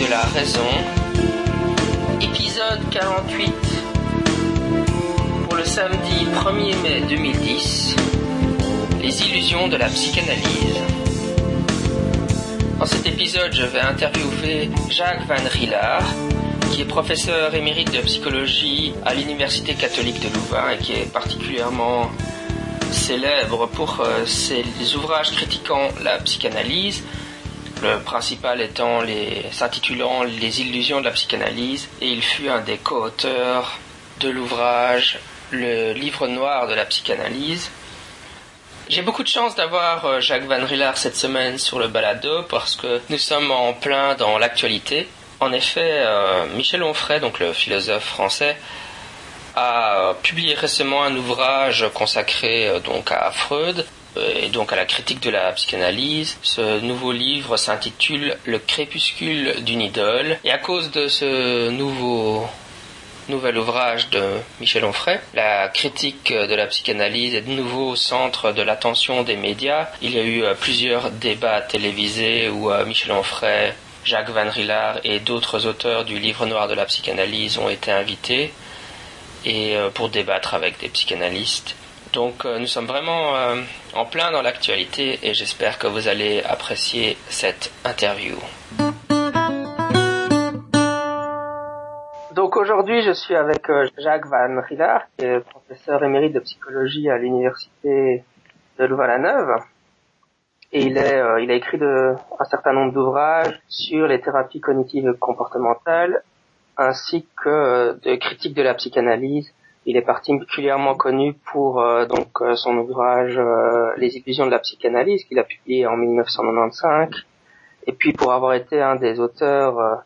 de la raison, épisode 48 pour le samedi 1er mai 2010, les illusions de la psychanalyse. Dans cet épisode, je vais interviewer Jacques Van Rillard, qui est professeur émérite de psychologie à l'Université catholique de Louvain et qui est particulièrement célèbre pour euh, ses ouvrages critiquant la psychanalyse, le principal étant les s'intitulant Les illusions de la psychanalyse, et il fut un des co-auteurs de l'ouvrage Le livre noir de la psychanalyse. J'ai beaucoup de chance d'avoir euh, Jacques Van Rillard cette semaine sur le balado parce que nous sommes en plein dans l'actualité. En effet, euh, Michel Onfray, donc le philosophe français, a publié récemment un ouvrage consacré euh, donc à Freud euh, et donc à la critique de la psychanalyse. Ce nouveau livre s'intitule Le crépuscule d'une idole et à cause de ce nouveau nouvel ouvrage de Michel Onfray, la critique de la psychanalyse est de nouveau au centre de l'attention des médias. Il y a eu euh, plusieurs débats télévisés où Michel Onfray, Jacques Van Rillard et d'autres auteurs du livre noir de la psychanalyse ont été invités et euh, pour débattre avec des psychanalystes. Donc euh, nous sommes vraiment euh, en plein dans l'actualité et j'espère que vous allez apprécier cette interview. Donc aujourd'hui je suis avec Jacques Van Rillard, qui est professeur émérite de psychologie à l'université de Louvain-la-Neuve. Et il, est, il a écrit de, un certain nombre d'ouvrages sur les thérapies cognitives comportementales ainsi que euh, de critiques de la psychanalyse. Il est particulièrement connu pour euh, donc euh, son ouvrage Les illusions de la psychanalyse qu'il a publié en 1995 et puis pour avoir été un des auteurs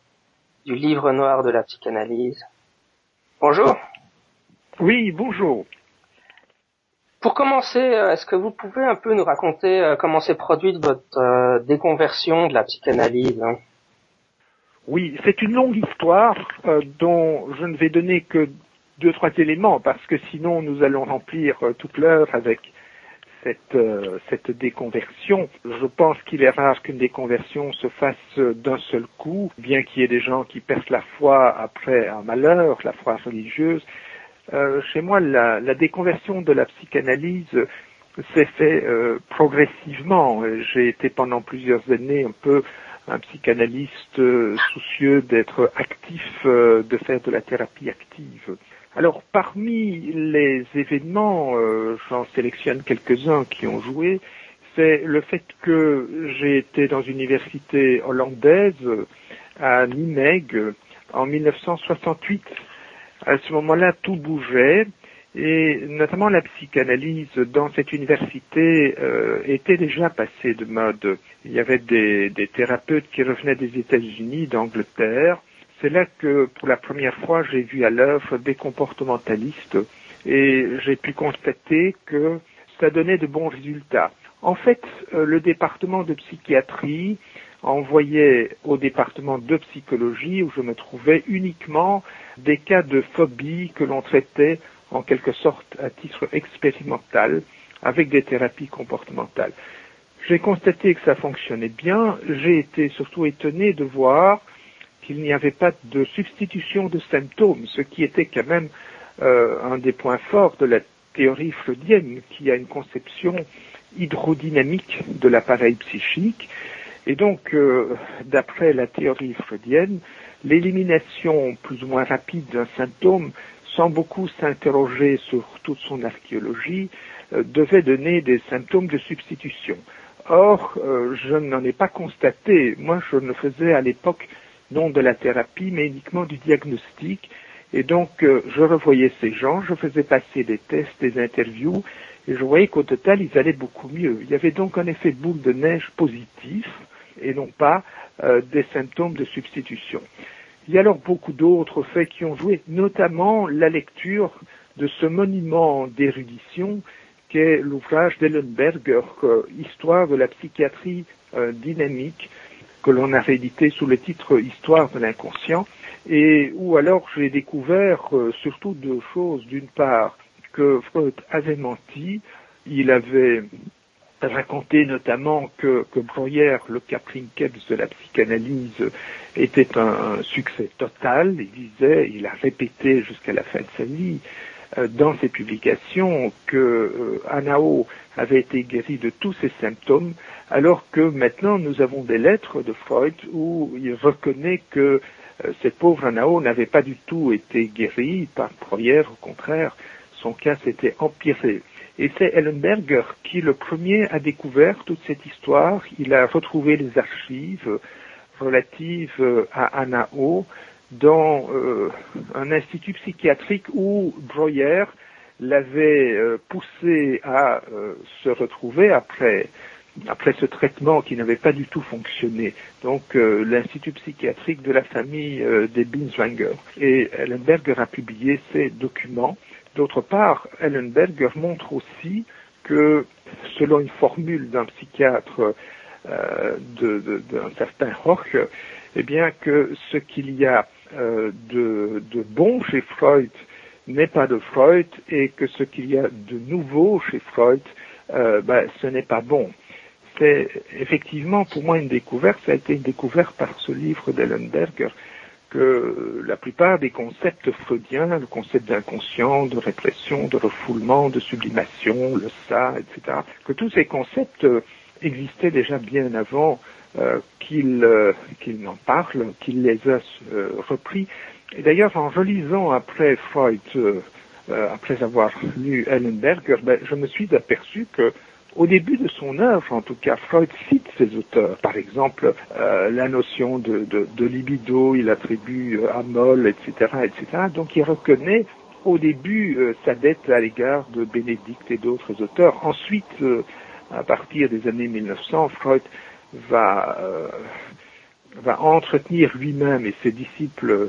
du livre noir de la psychanalyse. Bonjour. Oui, bonjour. Pour commencer, est-ce que vous pouvez un peu nous raconter comment s'est produite votre déconversion de la psychanalyse hein? Oui, c'est une longue histoire euh, dont je ne vais donner que deux, trois éléments parce que sinon nous allons remplir euh, toute l'heure avec cette, euh, cette déconversion. Je pense qu'il est rare qu'une déconversion se fasse d'un seul coup, bien qu'il y ait des gens qui perdent la foi après un malheur, la foi religieuse. chez moi, la, la, déconversion de la psychanalyse s'est fait progressivement. J'ai été pendant plusieurs années un peu un psychanalyste euh, soucieux d'être actif, euh, de faire de la thérapie active. Alors parmi les événements, euh, j'en sélectionne quelques-uns qui ont joué, c'est le fait que j'ai été dans une université hollandaise à Nimègue en 1968. À ce moment-là, tout bougeait et notamment la psychanalyse dans cette université euh, était déjà passée de mode. Il y avait des thérapeutes qui revenaient des États-Unis, d'Angleterre. C'est là que pour la première fois j'ai vu à l'œuvre des comportementalistes et j'ai pu constater que ça donnait de bons résultats. En fait, euh, le département de psychiatrie envoyait au département de psychologie où je me trouvais uniquement des cas de phobie que l'on traitait en quelque sorte à titre expérimental avec des thérapies comportementales. J'ai constaté que ça fonctionnait bien. J'ai été surtout étonné de voir qu'il n'y avait pas de substitution de symptômes, ce qui était quand même euh, un des points forts de la théorie freudienne, qui a une conception hydrodynamique de l'appareil psychique. Et donc, euh, d'après la théorie freudienne, l'élimination plus ou moins rapide d'un symptôme sans beaucoup s'interroger sur toute son archéologie, euh, devait donner des symptômes de substitution. Or, euh, je n'en ai pas constaté. Moi, je ne faisais à l'époque non de la thérapie, mais uniquement du diagnostic. Et donc, euh, je revoyais ces gens, je faisais passer des tests, des interviews, et je voyais qu'au total, ils allaient beaucoup mieux. Il y avait donc un effet boule de neige positif, et non pas des symptômes de substitution. Il y a alors beaucoup d'autres faits qui ont joué, notamment la lecture de ce monument d'érudition qu'est l'ouvrage d'Ellenberger, euh, Histoire de la psychiatrie euh, dynamique, que l'on a réédité sous le titre Histoire de l'inconscient, et où alors j'ai découvert euh, surtout deux choses. D'une part, que Freud avait menti, il avait raconté notamment que, que Breuer, le Caprinkeps de la psychanalyse, était un, succès total. Il disait, il a répété jusqu'à la fin de sa vie dans ses publications que euh, Anao avait été guéri de tous ses symptômes, alors que maintenant nous avons des lettres de Freud où il reconnaît que euh, cette pauvre Anao n'avait pas du tout été guérie par Breuer, au contraire, son cas s'était empiré. Et c'est Ellenberger qui, le premier, a découvert toute cette histoire. Il a retrouvé les archives relatives à Anao dans euh, un institut psychiatrique où Breuer l'avait euh, poussé à euh, se retrouver après après ce traitement qui n'avait pas du tout fonctionné. Donc l'institut psychiatrique de la famille des Binswanger. Et Ellenberger a publié ces documents D'autre part, Ellenberger montre aussi que, selon une formule d'un psychiatre d'un certain Hoch, eh bien que ce qu'il y a euh, de, bon chez Freud n'est pas de Freud et que ce qu'il y a de nouveau chez Freud, euh, ben, ce n'est pas bon. C'est effectivement pour moi une découverte, ça a été une découverte par ce livre d'Ellenberger que la plupart des concepts freudiens, le concept d'inconscient, de répression, de refoulement, de sublimation, le ça, etc., que tous ces concepts euh, existaient déjà bien avant euh, qu'il euh, n'en parle, qu'il les a repris. Et d'ailleurs, en relisant après Freud, après avoir lu Ellenberger, ben, je me suis aperçu que au début de son œuvre, en tout cas, Freud cite ses auteurs. Par exemple, euh, la notion de, libido, il attribue euh, à Moll, etc., etc. Donc il reconnaît au début euh, sa dette à l'égard de Bénédicte et d'autres auteurs. Ensuite, à partir des années 1900, Freud va, va entretenir lui-même et ses disciples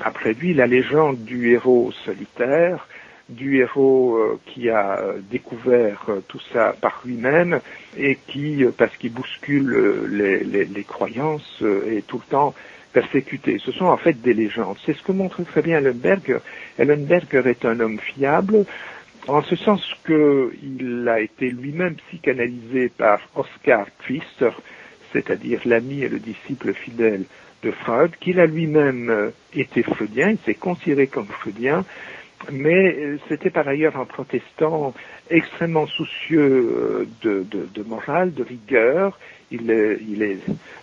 après lui la légende du héros solitaire, du héros euh, qui a euh, découvert euh, tout ça par lui-même et qui, parce qu'il bouscule les, les, croyances, est tout le temps persécuté. Ce sont en fait des légendes. C'est ce que montre très bien Ellenberger. Ellenberger est un homme fiable, en ce sens qu'il a été lui-même psychanalysé par Oscar Pfister, c'est-à-dire l'ami et le disciple fidèle de Freud, qu'il a lui-même été freudien, il s'est considéré comme freudien, mais euh, c'était par ailleurs un protestant extrêmement soucieux euh, de, morale, de rigueur. Il est, il est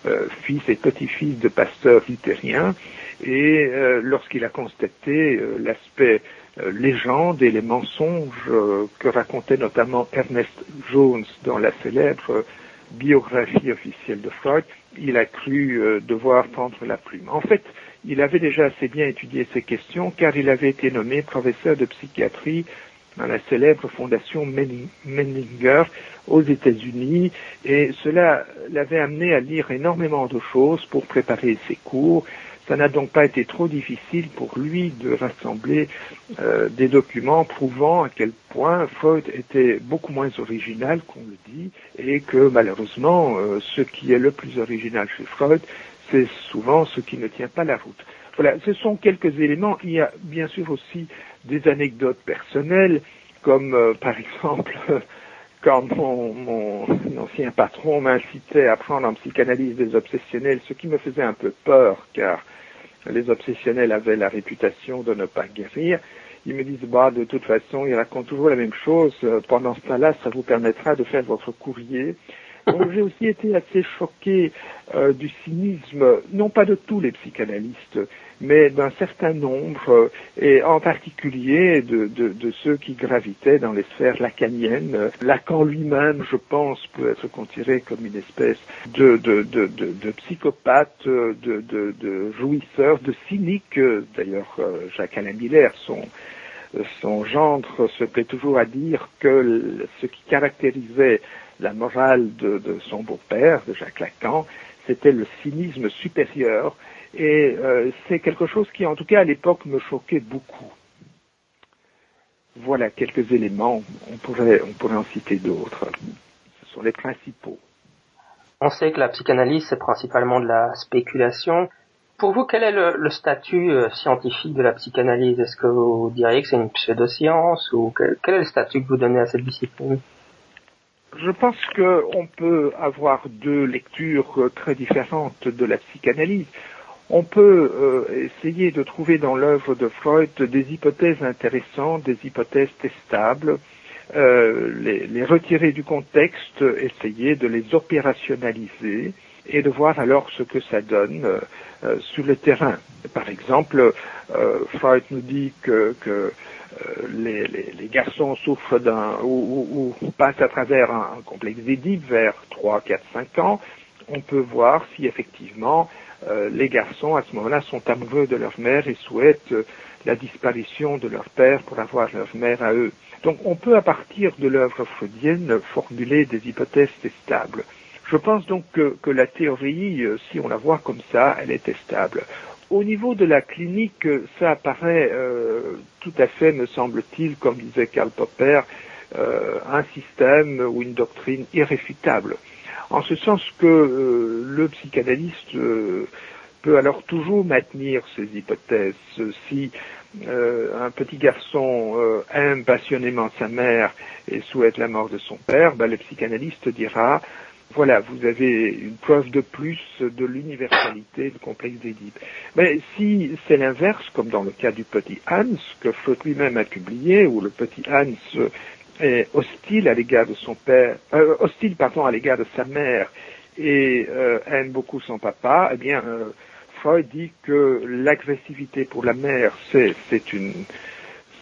euh, fils et petit-fils de pasteurs luthériens, et lorsqu'il a constaté l'aspect légende et les mensonges que racontait notamment Ernest Jones dans la célèbre biographie officielle de Freud, il a cru devoir prendre la plume. En fait, il avait déjà assez bien étudié ces questions car il avait été nommé professeur de psychiatrie dans la célèbre fondation Menninger aux États-Unis et cela l'avait amené à lire énormément de choses pour préparer ses cours. Ça n'a donc pas été trop difficile pour lui de rassembler euh, des documents prouvant à quel point Freud était beaucoup moins original qu'on le dit et que malheureusement euh, ce qui est le plus original chez Freud, c'est souvent ce qui ne tient pas la route. Voilà, ce sont quelques éléments. Il y a bien sûr aussi des anecdotes personnelles, comme euh, par exemple quand mon, mon ancien patron m'incitait à prendre en psychanalyse des obsessionnels, ce qui me faisait un peu peur, car les obsessionnels avaient la réputation de ne pas guérir. Ils me disent, bah, de toute façon, ils racontent toujours la même chose. Pendant ce temps-là, ça vous permettra de faire votre courrier j'ai aussi été assez choqué euh, du cynisme, non pas de tous les psychanalystes, mais d'un certain nombre, euh, et en particulier de, ceux qui gravitaient dans les sphères lacaniennes. Lacan lui-même, je pense, peut être considéré comme une espèce de, de, psychopathe, de, jouisseur, de cynique. D'ailleurs, euh, Jacques-Alain Miller, son, son gendre, se plaît toujours à dire que ce qui caractérisait la morale de, son beau-père, de Jacques Lacan, c'était le cynisme supérieur, et euh, c'est quelque chose qui, en tout cas, à l'époque, me choquait beaucoup. Voilà quelques éléments, on pourrait, on pourrait en citer d'autres. Ce sont les principaux. On sait que la psychanalyse, c'est principalement de la spéculation. Pour vous, quel est le, statut euh, scientifique de la psychanalyse? Est-ce que vous diriez que c'est une pseudoscience ou quel, est le statut que vous donnez à cette discipline? Je pense qu'on peut avoir deux lectures très différentes de la psychanalyse. On peut euh, essayer de trouver dans l'œuvre de Freud des hypothèses intéressantes, des hypothèses testables, euh, les, retirer du contexte, essayer de les opérationnaliser et de voir alors ce que ça donne euh, sur le terrain. Par exemple, Freud nous dit que, les, garçons souffrent d'un ou, ou, passent à travers un, un complexe d'Édipe vers 3, 4, 5 ans. On peut voir si effectivement euh, les garçons, à ce moment-là, sont amoureux de leur mère et souhaitent euh, la disparition de leur père pour avoir leur mère à eux. Donc on peut, à partir de l'œuvre freudienne, formuler des hypothèses testables. Je pense donc que, la théorie, euh, si on la voit comme ça, elle est testable. Au niveau de la clinique, ça apparaît tout à fait, me semble-t-il, comme disait Karl Popper, un système ou une doctrine irréfutable en ce sens que euh, le psychanalyste euh, peut alors toujours maintenir ses hypothèses. Si euh, un petit garçon aime passionnément sa mère et souhaite la mort de son père, ben, le psychanalyste dira voilà, vous avez une preuve de plus de l'universalité du complexe d'Édipe. Mais si c'est l'inverse, comme dans le cas du petit Hans, que Freud lui-même a publié, où le petit Hans est hostile à l'égard de son père, euh, hostile pardon à l'égard de sa mère et euh, aime beaucoup son papa, eh bien euh, Freud dit que l'agressivité pour la mère c'est c'est une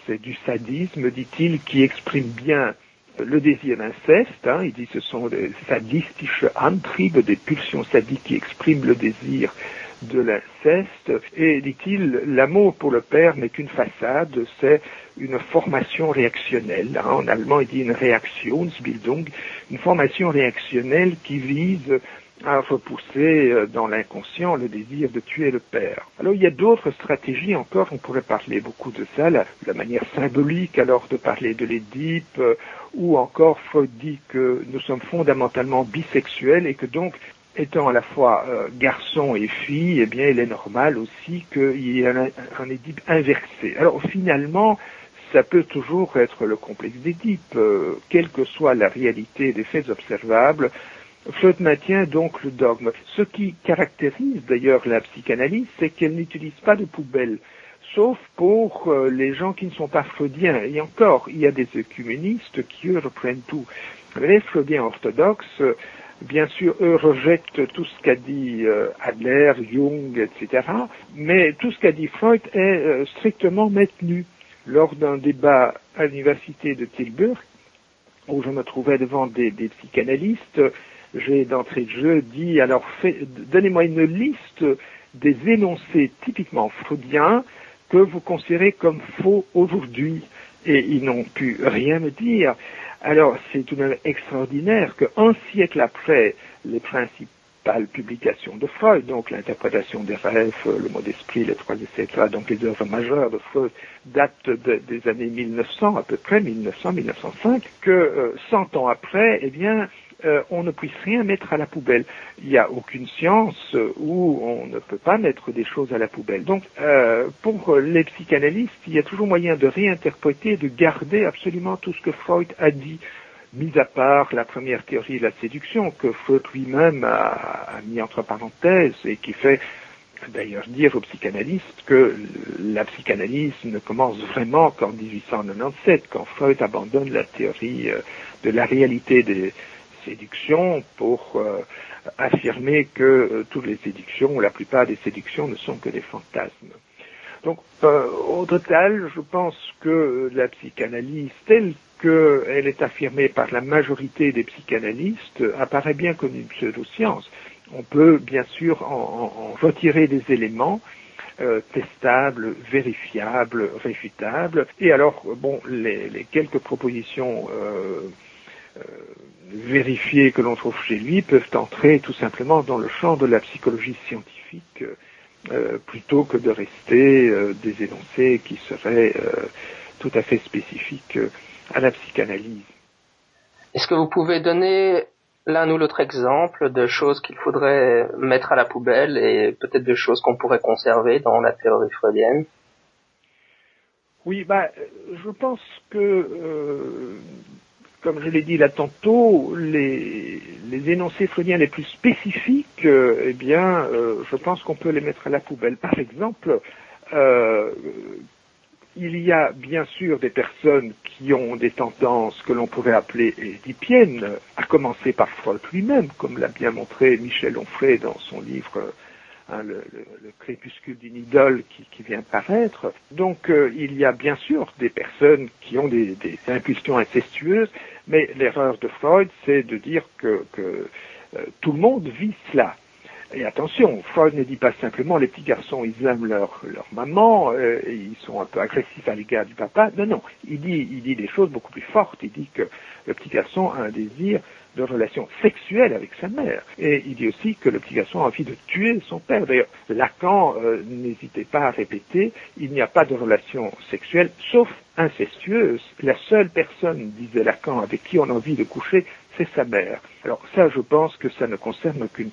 c'est du sadisme, dit-il, qui exprime bien le désir d'inceste. Hein, il dit ce sont des sadistische Antriebe, des pulsions sadiques qui expriment le désir de l'inceste. Et dit-il, l'amour pour le père n'est qu'une façade, c'est une formation réactionnelle. Hein, en allemand, il dit une Reaktionsbildung, une formation réactionnelle qui vise à repousser euh, dans l'inconscient le désir de tuer le père. Alors il y a d'autres stratégies encore, on pourrait parler beaucoup de ça, la, la manière symbolique alors de parler de l'Édipe, euh, ou encore Freud dit que nous sommes fondamentalement bisexuels et que donc étant à la fois euh, garçon et fille, eh bien, il est normal aussi qu'il y ait un, un Édipe inversé. Alors finalement, ça peut toujours être le complexe d'Édipe, euh, quelle que soit la réalité des faits observables. Freud maintient donc le dogme. Ce qui caractérise d'ailleurs la psychanalyse, c'est qu'elle n'utilise pas de poubelle, sauf pour euh, les gens qui ne sont pas freudiens. Et encore, il y a des œcuménistes qui, eux, reprennent tout. Les freudiens orthodoxes, bien sûr, eux rejettent tout ce qu'a dit euh, Adler, Jung, etc. Mais tout ce qu'a dit Freud est euh, strictement maintenu. Lors d'un débat à l'université de Tilburg, où je me trouvais devant des, psychanalystes, j'ai d'entrée de jeu dit, alors donnez-moi une liste des énoncés typiquement freudiens que vous considérez comme faux aujourd'hui. Et ils n'ont pu rien me dire. Alors, c'est tout de même extraordinaire qu'un siècle après les principales publications de Freud, donc l'interprétation des rêves, le mot d'esprit, les trois etc., donc les œuvres majeures de Freud datent de, des années 1900, à peu près 1900-1905, que euh, 100 ans après, eh bien, euh, on ne puisse rien mettre à la poubelle. Il n'y a aucune science où on ne peut pas mettre des choses à la poubelle. Donc, euh, pour les psychanalystes, il y a toujours moyen de réinterpréter, de garder absolument tout ce que Freud a dit, mis à part la première théorie de la séduction que Freud lui-même a, a mis entre parenthèses et qui fait d'ailleurs dire aux psychanalystes que la psychanalyse ne commence vraiment qu'en 1897, quand Freud abandonne la théorie euh, de la réalité des, séduction pour euh, affirmer que euh, toutes les séductions, ou la plupart des séductions, ne sont que des fantasmes. Donc, euh, au total, je pense que la psychanalyse telle qu'elle est affirmée par la majorité des psychanalystes apparaît bien comme une pseudo-science. On peut bien sûr en, retirer des éléments euh, testables, vérifiables, réfutables. Et alors, bon, les, quelques propositions vérifiés que l'on trouve chez lui peuvent entrer tout simplement dans le champ de la psychologie scientifique euh, plutôt que de rester euh, des énoncés qui seraient euh, tout à fait spécifiques à la psychanalyse. Est-ce que vous pouvez donner l'un ou l'autre exemple de choses qu'il faudrait mettre à la poubelle et peut-être de choses qu'on pourrait conserver dans la théorie freudienne? Oui, bah, je pense que comme je l'ai dit là tantôt, les, les énoncés freudiens les plus spécifiques, euh, eh bien, euh, je pense qu'on peut les mettre à la poubelle. Par exemple, euh, il y a bien sûr des personnes qui ont des tendances que l'on pourrait appeler édipiennes, à commencer par Freud lui-même, comme l'a bien montré Michel Onfray dans son livre Hein, le, crépuscule d'une idole qui, vient paraître. Donc euh, il y a bien sûr des personnes qui ont des, impulsions incestueuses, mais l'erreur de Freud, c'est de dire que, euh, tout le monde vit cela. Et attention, Freud ne dit pas simplement les petits garçons, ils aiment leur, leur maman, euh, ils sont un peu agressifs à l'égard du papa. Non, non, il dit, il dit des choses beaucoup plus fortes. Il dit que le petit garçon a un désir de relation sexuelle avec sa mère. Et il dit aussi que le petit garçon a envie de tuer son père. D'ailleurs, Lacan euh, n'hésitait pas à répéter, il n'y a pas de relation sexuelle sauf incestueuse. La seule personne, disait Lacan, avec qui on a envie de coucher, c'est sa mère. Alors ça, je pense que ça ne concerne qu'une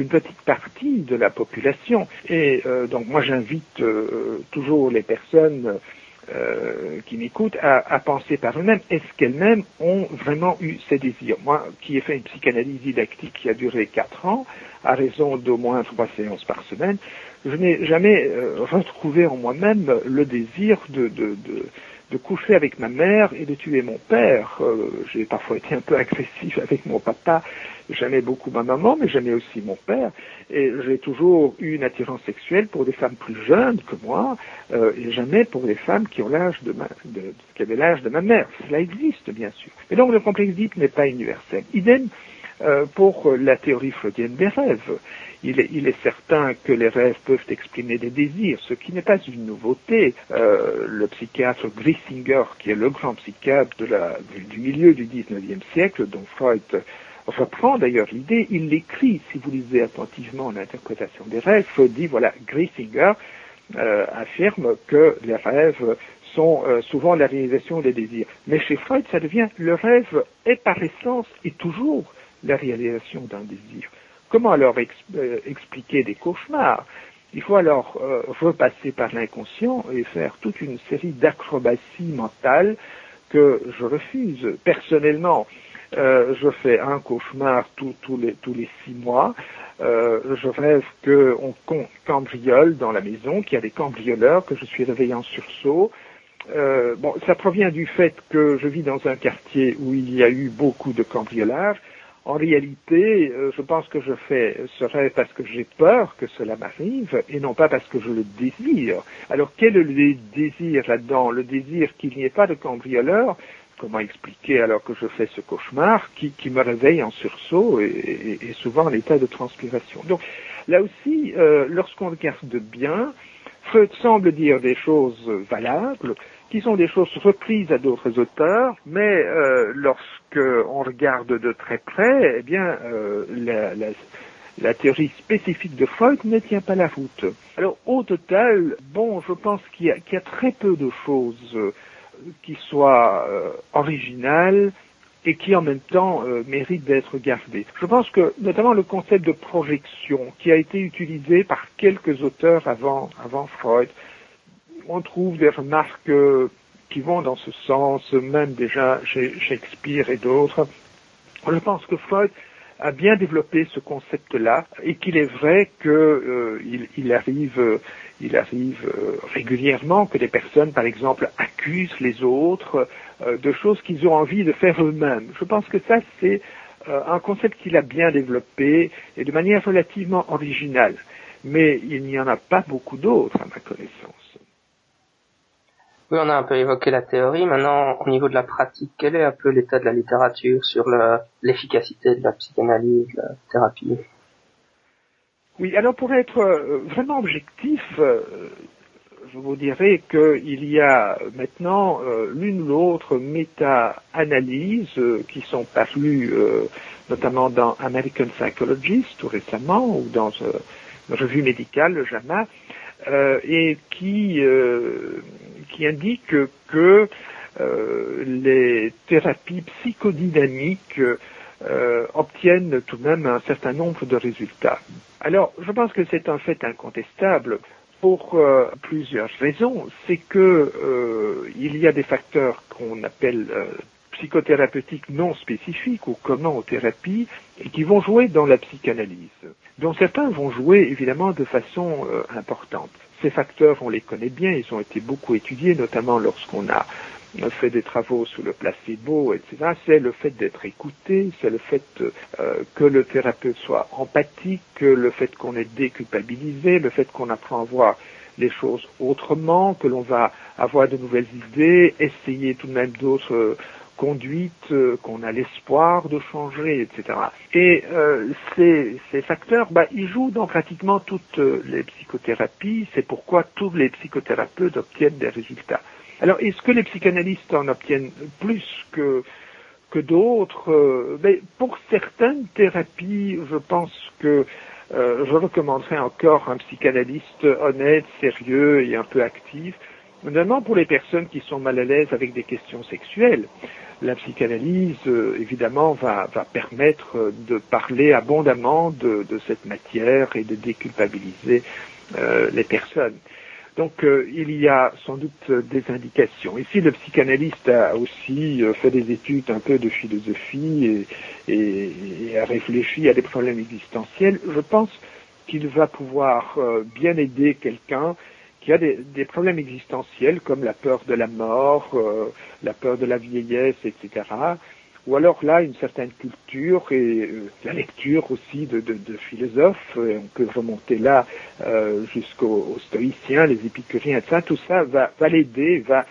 qu'une petite partie de la population. Et euh, donc moi j'invite euh, toujours les personnes euh, qui m'écoutent à, penser par eux-mêmes, est-ce qu'elles-mêmes ont vraiment eu ces désirs? Moi, qui ai fait une psychanalyse didactique qui a duré quatre ans, à raison d'au moins trois séances par semaine, je n'ai jamais retrouvé en moi-même le désir de, de, de de coucher avec ma mère et de tuer mon père. Euh, j'ai parfois été un peu agressif avec mon papa. J'aimais beaucoup ma maman, mais j'aimais aussi mon père. Et j'ai toujours eu une attirance sexuelle pour des femmes plus jeunes que moi, euh, et jamais pour des femmes qui ont l'âge de ma, de, qui avaient l'âge de ma mère. Cela existe, bien sûr. Mais donc le complexe d'Oedipe n'est pas universel. Idem euh, pour la théorie freudienne des rêves il est, certain que les rêves peuvent exprimer des désirs, ce qui n'est pas une nouveauté. Euh, le psychiatre Grissinger, qui est le grand psychiatre du milieu du XIXe siècle, dont Freud reprend d'ailleurs l'idée, il l'écrit, si vous lisez attentivement l'interprétation des rêves, Freud dit, voilà, Grissinger euh, affirme que les rêves sont euh, souvent la réalisation des désirs. Mais chez Freud, ça devient le rêve est par essence et toujours la réalisation d'un désir. Comment alors euh, expliquer des cauchemars? Il faut alors euh, repasser par l'inconscient et faire toute une série d'acrobaties mentales que je refuse. Personnellement, euh, je fais un cauchemar tous les, tous les six mois. je rêve qu'on cambriole dans la maison, qu'il y a des cambrioleurs, que je suis réveillé en sursaut. bon, ça provient du fait que je vis dans un quartier où il y a eu beaucoup de cambriolages en réalité, euh, je pense que je fais ce rêve parce que j'ai peur que cela m'arrive et non pas parce que je le désire. Alors quel est le désir là-dedans? Le désir qu'il n'y ait pas de cambrioleur Comment expliquer alors que je fais ce cauchemar qui, me réveille en sursaut et, souvent en état de transpiration Donc là aussi, euh, lorsqu'on regarde bien, Freud semble dire des choses valables, qui sont des choses reprises à d'autres auteurs, mais euh, lorsqu'on regarde de très près, eh bien, euh, la, théorie spécifique de Freud ne tient pas la route. Alors, au total, bon, je pense qu'il y, a très peu de choses euh, qui soient originales et qui en même temps méritent d'être gardées. Je pense que notamment le concept de projection qui a été utilisé par quelques auteurs avant, avant Freud, on trouve des remarques euh, qui vont dans ce sens, même déjà chez Shakespeare et d'autres. Je pense que Freud a bien développé ce concept-là et qu'il est vrai qu'il euh, arrive, il arrive euh, régulièrement que des personnes, par exemple, accusent les autres de choses qu'ils ont envie de faire eux-mêmes. Je pense que ça, c'est un concept qu'il a bien développé et de manière relativement originale. Mais il n'y en a pas beaucoup d'autres, à ma connaissance. Oui, on a un peu évoqué la théorie. Maintenant, au niveau de la pratique, quel est un peu l'état de la littérature sur l'efficacité de la psychanalyse, de la thérapie? Oui, alors pour être euh, vraiment objectif, euh, je vous dirais qu'il y a maintenant euh, l'une ou l'autre méta-analyses qui sont parues notamment dans American Psychologist tout récemment ou dans une revue médicale, le JAMA, et qui qui indique que euh, les thérapies psychodynamiques euh, obtiennent tout de même un certain nombre de résultats. Alors, je pense que c'est un fait incontestable pour euh, plusieurs raisons. C'est que il y a des facteurs qu'on appelle psychothérapeutiques non spécifiques ou communs aux thérapies et qui vont jouer dans la psychanalyse, dont certains vont jouer évidemment de façon euh, importante. Ces facteurs, on les connaît bien, ils ont été beaucoup étudiés, notamment lorsqu'on a fait des travaux sous le placebo, etc., c'est le fait d'être écouté, c'est le fait euh, que le thérapeute soit empathique, le fait qu'on est déculpabilisé, le fait qu'on apprend à voir les choses autrement, que l'on va avoir de nouvelles idées, essayer tout de même d'autres euh, conduites, euh, qu'on a l'espoir de changer, etc. Et ces, ces, facteurs, bah, ils jouent dans pratiquement toutes les psychothérapies, c'est pourquoi tous les psychothérapeutes obtiennent des résultats. Alors, est-ce que les psychanalystes en obtiennent plus que, que d'autres? Euh, Mais Pour certaines thérapies, je pense que euh, je recommanderais encore un psychanalyste honnête, sérieux et un peu actif, notamment pour les personnes qui sont mal à l'aise avec des questions sexuelles. La psychanalyse, euh, évidemment, va, va, permettre de parler abondamment de, de, cette matière et de déculpabiliser les personnes. Donc euh, il y a sans doute des indications. Ici, le psychanalyste a aussi euh, fait des études un peu de philosophie et, et, a réfléchi à des problèmes existentiels. Je pense qu'il va pouvoir euh, bien aider quelqu'un qui a des, problèmes existentiels comme la peur de la mort, la peur de la vieillesse, etc ou alors là une certaine culture et euh, la lecture aussi de, philosophes, on peut remonter là euh, jusqu'aux stoïciens, les épicuriens, etc. Tout ça va, va l'aider, va,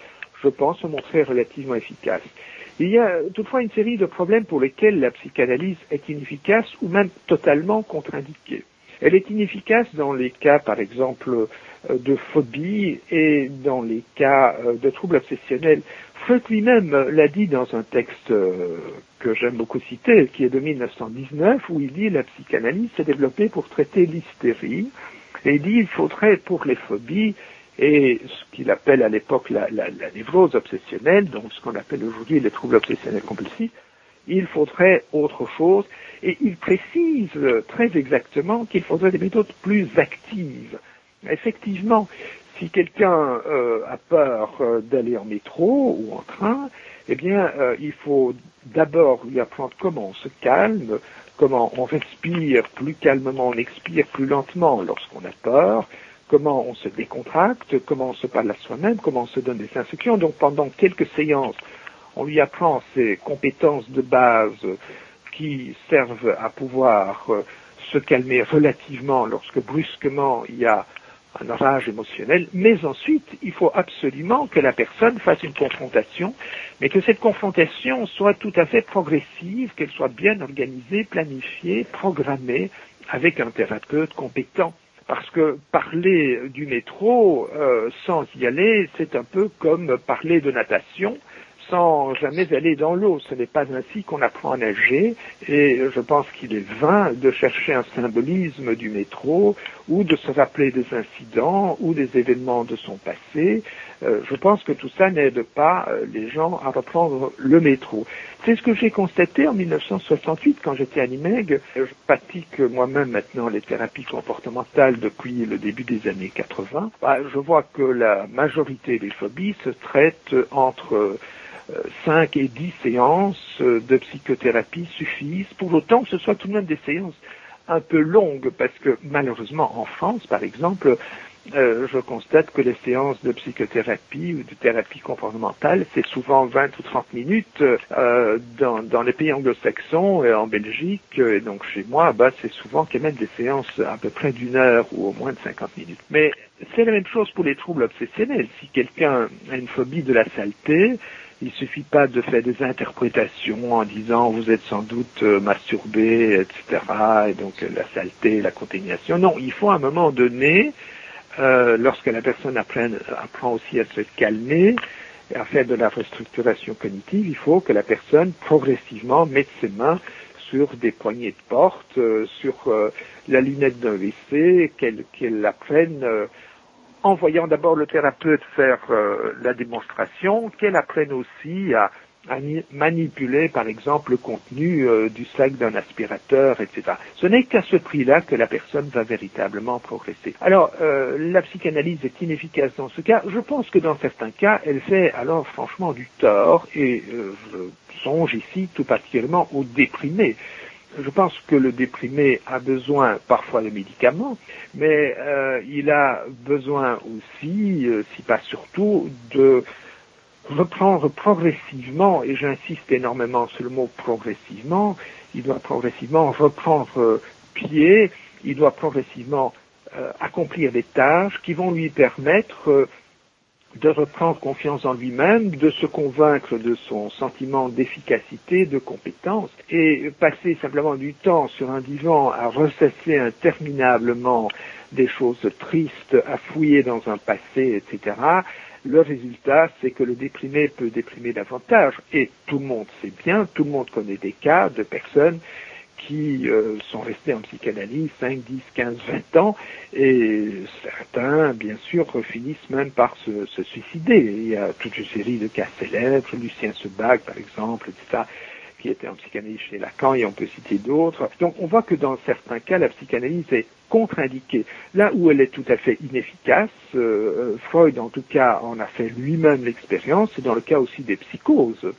je pense, se montrer relativement efficace. Il y a toutefois une série de problèmes pour lesquels la psychanalyse est inefficace ou même totalement contre-indiquée. Elle est inefficace dans les cas, par exemple, euh, de phobie et dans les cas euh, de troubles obsessionnels. Freud lui-même l'a dit dans un texte euh, que j'aime beaucoup citer, qui est de 1919, où il dit la psychanalyse s'est développée pour traiter l'hystérie, et il dit il faudrait pour les phobies et ce qu'il appelle à l'époque la, la, la, névrose obsessionnelle, donc ce qu'on appelle aujourd'hui les troubles obsessionnels compulsifs, il faudrait autre chose, et il précise très exactement qu'il faudrait des méthodes plus actives. Effectivement, si quelqu'un euh, a peur euh, d'aller en métro ou en train, eh bien, euh, il faut d'abord lui apprendre comment on se calme, comment on respire plus calmement, on expire plus lentement lorsqu'on a peur, comment on se décontracte, comment on se parle à soi-même, comment on se donne des instructions. Donc pendant quelques séances, on lui apprend ces compétences de base qui servent à pouvoir se calmer relativement lorsque brusquement il y a un orage émotionnel, mais ensuite, il faut absolument que la personne fasse une confrontation, mais que cette confrontation soit tout à fait progressive, qu'elle soit bien organisée, planifiée, programmée, avec un thérapeute compétent. Parce que parler du métro euh, sans y aller, c'est un peu comme parler de natation sans jamais aller dans l'eau. Ce n'est pas ainsi qu'on apprend à nager et je pense qu'il est vain de chercher un symbolisme du métro ou de se rappeler des incidents ou des événements de son passé. Euh, je pense que tout ça n'aide pas euh, les gens à reprendre le métro. C'est ce que j'ai constaté en 1968 quand j'étais à Nimègue. Je pratique moi-même maintenant les thérapies comportementales depuis le début des années 80. Bah, je vois que la majorité des phobies se traitent entre 5 et 10 séances de psychothérapie suffisent, pour autant que ce soit tout de même des séances un peu longues, parce que malheureusement en France, par exemple, euh, je constate que les séances de psychothérapie ou de thérapie comportementale, c'est souvent 20 ou 30 minutes euh, dans, dans, les pays anglo-saxons et en Belgique, et donc chez moi, bah, c'est souvent quand même des séances à peu près d'une heure ou au moins de 50 minutes. Mais c'est la même chose pour les troubles obsessionnels. Si quelqu'un a une phobie de la saleté, il suffit pas de faire des interprétations en disant vous êtes sans doute euh, masturbé, etc. Et donc euh, la saleté, la contamination. Non, il faut à un moment donné, euh, lorsque la personne apprend, apprend aussi à se calmer à faire de la restructuration cognitive, il faut que la personne progressivement mette ses mains sur des poignées de porte, sur la lunette d'un WC, qu'elle qu'elle apprenne en voyant d'abord le thérapeute faire euh, la démonstration, qu'elle apprenne aussi à, manipuler, par exemple, le contenu euh, du sac d'un aspirateur, etc. Ce n'est qu'à ce prix-là que la personne va véritablement progresser. Alors, euh, la psychanalyse est inefficace dans ce cas. Je pense que dans certains cas, elle fait alors franchement du tort, et euh, je songe ici tout particulièrement aux déprimés. Je pense que le déprimé a besoin parfois de médicaments, mais il a besoin aussi, si pas surtout, de reprendre progressivement, et j'insiste énormément sur le mot progressivement, il doit progressivement reprendre pied, il doit progressivement euh, accomplir des tâches qui vont lui permettre euh, de reprendre confiance en lui-même, de se convaincre de son sentiment d'efficacité, de compétence, et passer simplement du temps sur un divan à ressasser interminablement des choses tristes, à fouiller dans un passé, etc., le résultat, c'est que le déprimé peut déprimer davantage. Et tout le monde sait bien, tout le monde connaît des cas de personnes qui euh, sont restés en psychanalyse 5, 10, 15, 20 ans, et certains, bien sûr, finissent même par se, se suicider. Il y a toute une série de cas célèbres, Lucien Sebag, par exemple, etc., qui était en psychanalyse chez Lacan, et on peut citer d'autres. Donc on voit que dans certains cas, la psychanalyse est contre-indiquée. Là où elle est tout à fait inefficace, euh, euh, Freud en tout cas en a fait lui-même l'expérience, c'est dans le cas aussi des psychoses.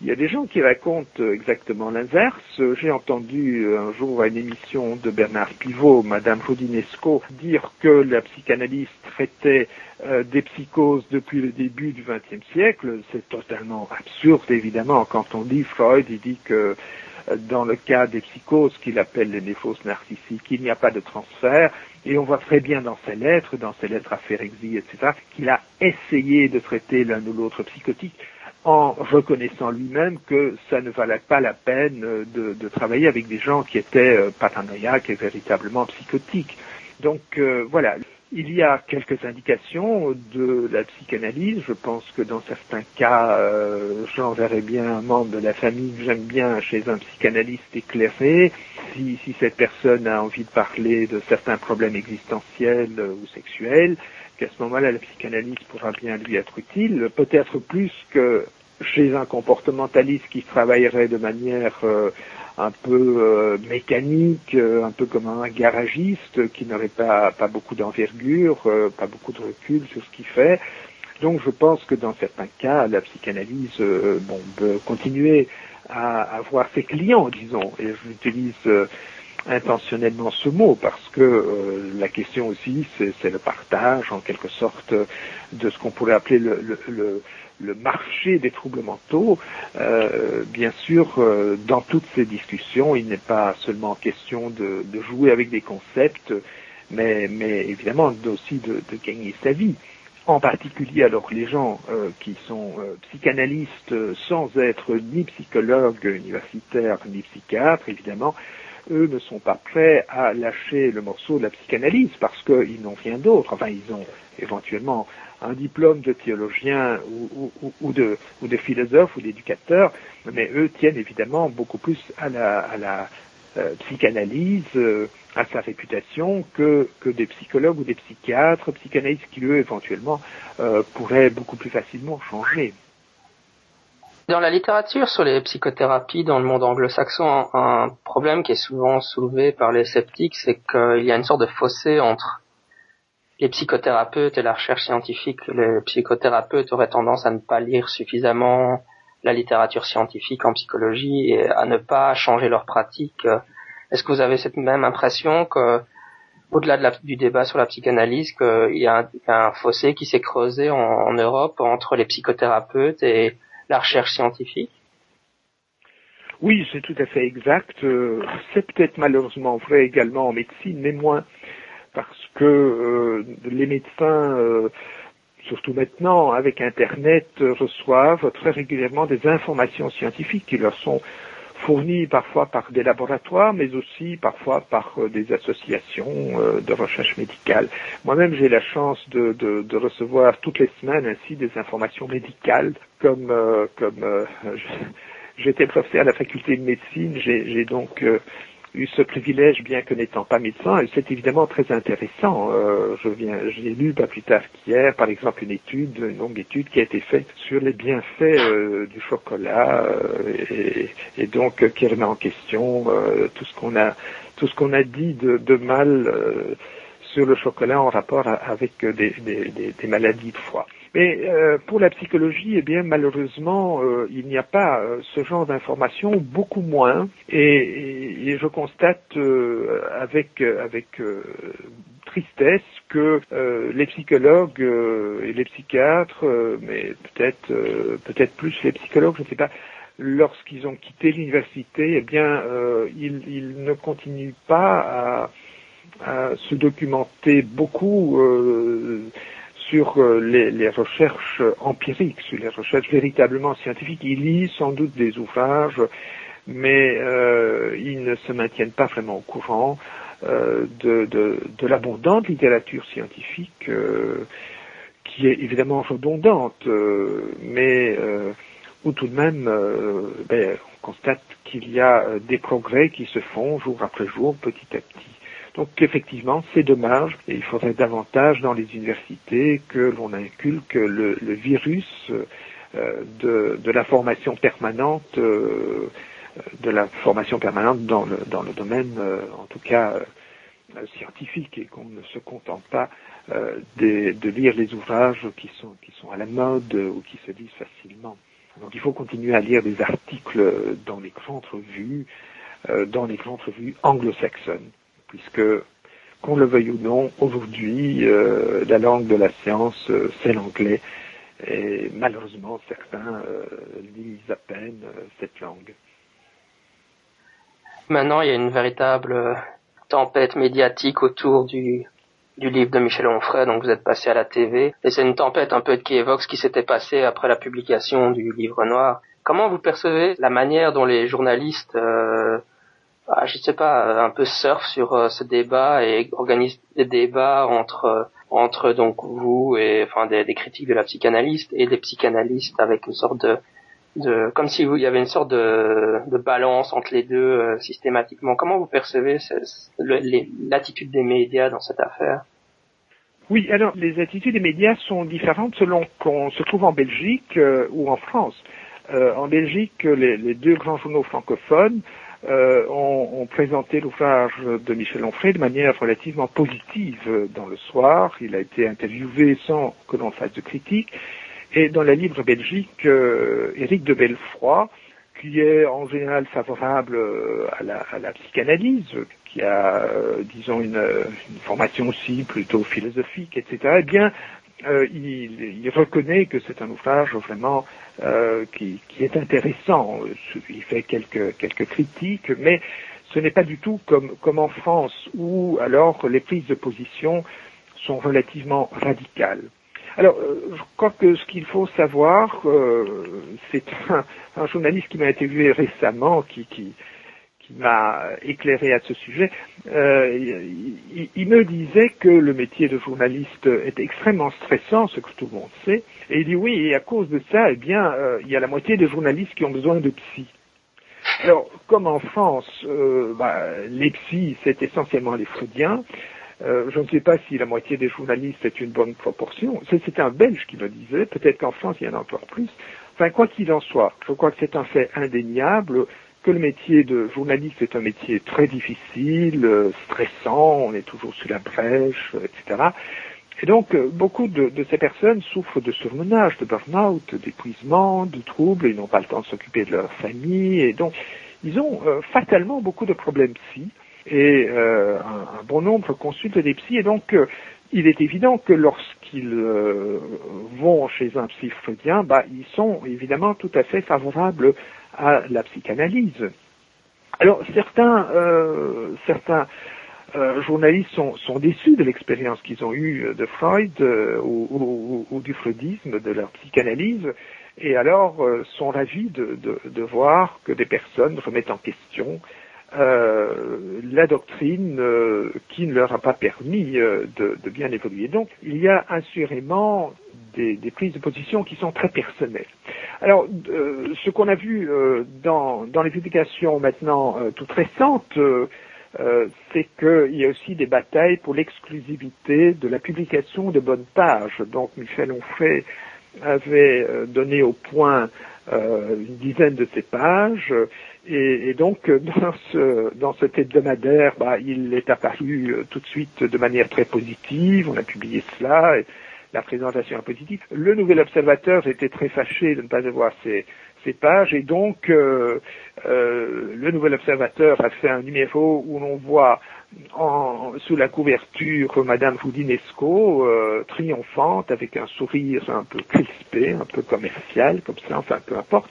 Il y a des gens qui racontent exactement l'inverse. J'ai entendu un jour à une émission de Bernard Pivot, Madame Rodinesco, dire que la psychanalyse traitait euh, des psychoses depuis le début du XXe siècle. C'est totalement absurde, évidemment. Quand on dit Freud, il dit que dans le cas des psychoses qu'il appelle les néphoses narcissiques, il n'y a pas de transfert, et on voit très bien dans ses lettres, dans ses lettres à Ferexi, etc., qu'il a essayé de traiter l'un ou l'autre psychotique en reconnaissant lui-même que ça ne valait pas la peine de, de travailler avec des gens qui étaient euh, paranoïaques et véritablement psychotiques. Donc euh, voilà, il y a quelques indications de la psychanalyse. Je pense que dans certains cas, euh, j'enverrai bien un membre de la famille j'aime bien chez un psychanalyste éclairé. Si, si, cette personne a envie de parler de certains problèmes existentiels ou sexuels, qu'à ce moment-là, la psychanalyse pourra bien lui être utile, peut-être plus que chez un comportementaliste qui travaillerait de manière euh, un peu euh, mécanique, euh, un peu comme un garagiste qui n'aurait pas, pas beaucoup d'envergure, euh, pas beaucoup de recul sur ce qu'il fait. Donc je pense que dans certains cas, la psychanalyse bon, peut continuer à avoir ses clients, disons, et j'utilise intentionnellement ce mot parce que la question aussi, c'est le partage en quelque sorte de ce qu'on pourrait appeler le, le, le le marché des troubles mentaux, euh, bien sûr, euh, dans toutes ces discussions, il n'est pas seulement question de, de, jouer avec des concepts, mais, mais évidemment aussi de, de, gagner sa vie. En particulier, alors les gens euh, qui sont euh, psychanalystes sans être ni psychologues universitaires ni psychiatres, évidemment, eux ne sont pas prêts à lâcher le morceau de la psychanalyse parce qu'ils n'ont rien d'autre. Enfin, ils ont éventuellement un diplôme de théologien ou, de, philosophe ou d'éducateur, mais eux tiennent évidemment beaucoup plus à la, euh, psychanalyse, euh, à sa réputation, que, que des psychologues ou des psychiatres, psychanalystes qui, eux, éventuellement, euh, pourraient beaucoup plus facilement changer. Dans la littérature sur les psychothérapies dans le monde anglo-saxon, un problème qui est souvent soulevé par les sceptiques, c'est qu'il y a une sorte de fossé entre les psychothérapeutes et la recherche scientifique, les psychothérapeutes auraient tendance à ne pas lire suffisamment la littérature scientifique en psychologie et à ne pas changer leur pratique. Est-ce que vous avez cette même impression que, au-delà du débat sur la psychanalyse, qu'il y a un, fossé qui s'est creusé en, Europe entre les psychothérapeutes et la recherche scientifique? Oui, c'est tout à fait exact. Euh, c'est peut-être malheureusement vrai également en médecine, mais moins parce que euh, les médecins, euh, surtout maintenant avec Internet, reçoivent très régulièrement des informations scientifiques qui leur sont fournies parfois par des laboratoires, mais aussi parfois par euh, des associations de recherche médicale. Moi-même, j'ai la chance de, de, recevoir toutes les semaines ainsi des informations médicales, comme comme j'étais professeur à la faculté de médecine, j'ai donc eu ce privilège, bien que n'étant pas médecin, et c'est évidemment très intéressant. Euh, je viens, j'ai lu pas plus tard qu'hier, par exemple, une étude, une longue étude qui a été faite sur les bienfaits euh, du chocolat euh, et, donc qui remet en question tout ce qu'on a, tout ce qu'on a dit de, de mal sur le chocolat en rapport avec des, des, des maladies de foie. Mais euh, pour la psychologie, eh bien malheureusement, euh, il n'y a pas euh, ce genre d'informations, beaucoup moins. Et, et, je constate avec avec tristesse que les psychologues et les psychiatres, mais peut-être peut-être plus les psychologues, je ne sais pas, lorsqu'ils ont quitté l'université, eh bien ils, ils, ne continuent pas à, à se documenter beaucoup sur euh, les, recherches empiriques, sur les recherches véritablement scientifiques. Ils lisent sans doute des ouvrages, mais euh, ils ne se maintiennent pas vraiment au courant euh, de, de, l'abondante littérature scientifique qui est évidemment redondante, mais où tout de même ben, on constate qu'il y a des progrès qui se font jour après jour, petit à petit. Donc effectivement, c'est dommage et il faudrait davantage dans les universités que l'on inculque le, le virus euh, de, la formation permanente, euh, de la formation permanente dans le, domaine, euh, en tout cas scientifique, et qu'on ne se contente pas de, lire les ouvrages qui sont, à la mode ou qui se lisent facilement. Donc il faut continuer à lire des articles dans les grandes dans les grandes revues anglo-saxonnes puisque, qu'on le veuille ou non, aujourd'hui, euh, la langue de la science, euh, c'est l'anglais. Et malheureusement, certains euh, lisent à peine cette langue. Maintenant, il y a une véritable tempête médiatique autour du, du livre de Michel Onfray, donc vous êtes passé à la TV, et c'est une tempête un peu qui évoque ce qui s'était passé après la publication du livre noir. Comment vous percevez la manière dont les journalistes ah, je sais pas, euh, un peu surf sur euh, ce débat et organise des débats entre euh, entre donc vous et enfin des, critiques de la psychanalyste et des psychanalystes avec une sorte de de comme si vous il y avait une sorte de, de balance entre les deux systématiquement. Comment vous percevez l'attitude des médias dans cette affaire? Oui, alors les attitudes des médias sont différentes selon qu'on se trouve en Belgique ou en France. en Belgique, les, deux grands journaux francophones euh, ont, présenté l'ouvrage de Michel Onfray de manière relativement positive dans le soir. Il a été interviewé sans que l'on fasse de critique. Et dans la Libre Belgique, euh, Éric de Belfroy, qui est en général favorable euh, à la, psychanalyse, qui a, euh, disons, une, une, formation aussi plutôt philosophique, etc., eh bien, euh, il, il, reconnaît que c'est un ouvrage vraiment euh, qui, qui, est intéressant. Il fait quelques, quelques critiques, mais ce n'est pas du tout comme, comme en France, où alors les prises de position sont relativement radicales. Alors, euh, je crois que ce qu'il faut savoir, euh, c'est un, un, journaliste qui m'a interviewé récemment, qui, qui, m'a éclairé à ce sujet, euh, il, me disait que le métier de journaliste est extrêmement stressant, ce que tout le monde sait, et il dit oui, et à cause de ça, eh bien, euh, il y a la moitié des journalistes qui ont besoin de psy. Alors, comme en France, euh, bah, les psys, c'est essentiellement les freudiens, je ne sais pas si la moitié des journalistes est une bonne proportion. C'est un Belge qui me disait, peut-être qu'en France il y en a encore plus. Enfin, quoi qu'il en soit, je crois que c'est un fait indéniable que le métier de journaliste est un métier très difficile, euh, stressant, on est toujours sur la brèche, euh, etc. Et donc, euh, beaucoup de, ces personnes souffrent de surmenage, de burn-out, d'épuisement, de troubles, ils n'ont pas le temps de s'occuper de leur famille, et donc, ils ont fatalement beaucoup de problèmes psy, et un, bon nombre consultent des psys, et donc, il est évident que lorsqu'ils vont chez un psy freudien, bah, ils sont évidemment tout à fait favorables à la psychanalyse. Alors certains, euh, certains euh, journalistes sont, sont, déçus de l'expérience qu'ils ont eue de Freud euh, ou, ou, ou, du freudisme, de leur psychanalyse, et alors euh, sont ravis de, de, de, voir que des personnes remettent en question euh, la doctrine qui ne leur a pas permis de, de, bien évoluer. Donc il y a assurément des, des prises de position qui sont très personnelles. Alors, euh, ce qu'on a vu euh, dans, dans les publications maintenant euh, toutes récentes, c'est qu'il y a aussi des batailles pour l'exclusivité de la publication de bonnes pages. Donc, Michel Onfray avait donné au point une dizaine de ces pages, et, et donc dans ce, dans cet hebdomadaire, bah, il est apparu tout de suite de manière très positive. On a publié cela. Et, la présentation positive. Le Nouvel Observateur était très fâché de ne pas avoir ces, ces pages et donc euh, euh, le Nouvel Observateur a fait un numéro où l'on voit en, sous la couverture Madame Foudinesco euh, triomphante avec un sourire un peu crispé, un peu commercial comme ça, enfin peu importe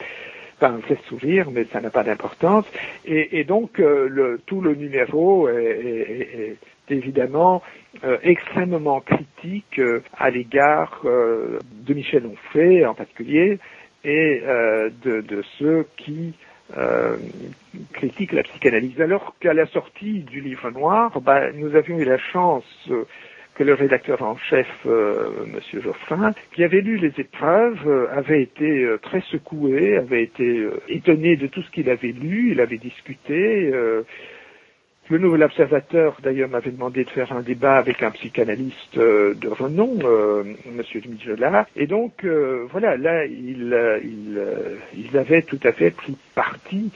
pas un vrai sourire, mais ça n'a pas d'importance. Et, et, donc euh, le, tout le numéro est, est, est évidemment euh, extrêmement critique euh, à l'égard euh, de Michel Onfray en particulier et de, de, ceux qui critiquent la psychanalyse. Alors qu'à la sortie du livre noir, bah, nous avions eu la chance que le rédacteur en chef, euh, M. Geoffrin, qui avait lu les épreuves, avait été très secoué, avait été étonné de tout ce qu'il avait lu, il avait discuté. Le nouvel observateur, d'ailleurs, m'avait demandé de faire un débat avec un psychanalyste euh, de renom, euh, Monsieur Dmijola. Et donc, euh, voilà, là, il, il, il, avait tout à fait pris parti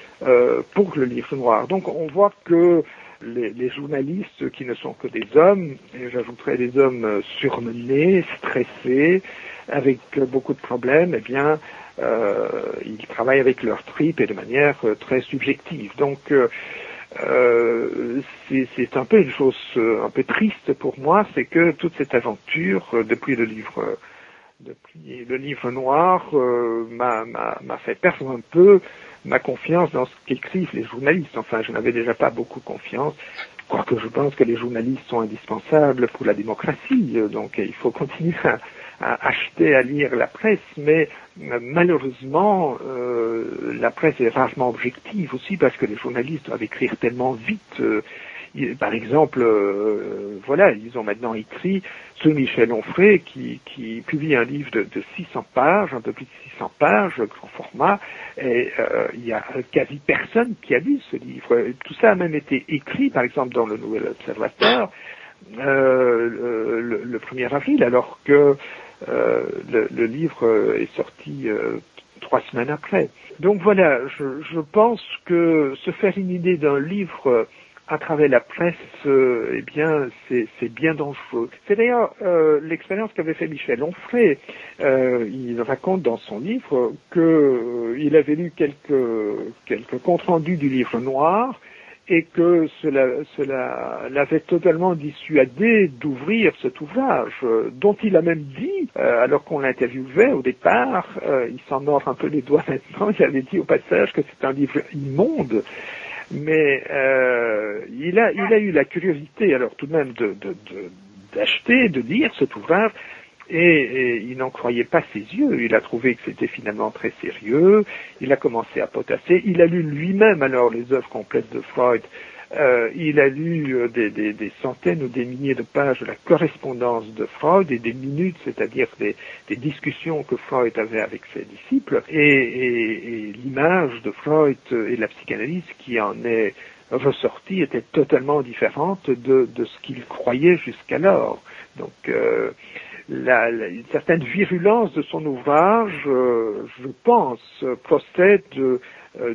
pour le livre noir. Donc, on voit que les, les, journalistes qui ne sont que des hommes, et j'ajouterais des hommes surmenés, stressés, avec beaucoup de problèmes, eh bien, ils travaillent avec leur tripes et de manière très subjective. Donc, euh, c'est un peu une chose euh, un peu triste pour moi, c'est que toute cette aventure euh, depuis le livre depuis le livre noir m'a fait perdre un peu ma confiance dans ce qu'écrivent les journalistes. Enfin, je n'avais déjà pas beaucoup confiance, quoique je pense que les journalistes sont indispensables pour la démocratie, donc il faut continuer à, à acheter, à lire la presse, mais euh, malheureusement, euh, la presse est rarement objective aussi parce que les journalistes doivent écrire tellement vite. Euh, par exemple, voilà, ils ont maintenant écrit ce Michel Onfray qui, publie un livre de, de, 600 pages, un peu plus de 600 pages, grand format, et il y a quasi personne qui a lu ce livre. Tout ça a même été écrit, par exemple, dans le Nouvel Observateur, le, le, 1er avril, alors que le, le, livre est sorti euh, trois semaines après. Donc voilà, je, je, pense que se faire une idée d'un livre à travers la presse, euh, eh bien, c'est bien dangereux. C'est d'ailleurs euh, l'expérience qu'avait fait Michel Onfray. Euh, il raconte dans son livre que il avait lu quelques quelques comptes rendus du livre noir et que cela, cela l'avait totalement dissuadé d'ouvrir cet ouvrage, dont il a même dit, euh, alors qu'on l'interviewait au départ, euh, il s'en mord un peu les doigts maintenant, il avait dit au passage que c'est un livre immonde, mais euh, il, a, il a eu la curiosité, alors tout de même, de, d'acheter, de, de lire cet ouvrage, et, il n'en croyait pas ses yeux. Il a trouvé que c'était finalement très sérieux. Il a commencé à potasser. Il a lu lui-même alors les œuvres complètes de Freud. Euh, il a lu euh, des, centaines ou des milliers de pages de la correspondance de Freud et des minutes, c'est-à-dire des, discussions que Freud avait avec ses disciples, et, l'image de Freud et de la psychanalyse qui en est ressortie était totalement différente de, de ce qu'il croyait jusqu'alors. Donc, euh, la, la, une certaine virulence de son ouvrage, euh, je pense, procède euh,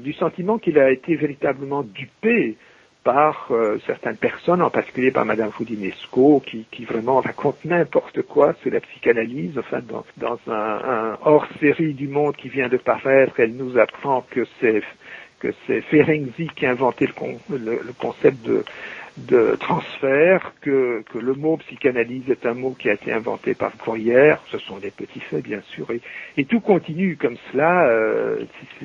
du sentiment qu'il a été véritablement dupé par euh, certaines personnes, en particulier par Madame Foudinesco, qui, qui vraiment raconte n'importe quoi sur la psychanalyse. Enfin, dans, dans un, un hors-série du Monde qui vient de paraître, elle nous apprend que c'est que c'est Ferenczi qui a inventé le, le, le concept de de transfert, que, que, le mot psychanalyse est un mot qui a été inventé par Fourier, ce sont des petits faits bien sûr, et, et tout continue comme cela, euh,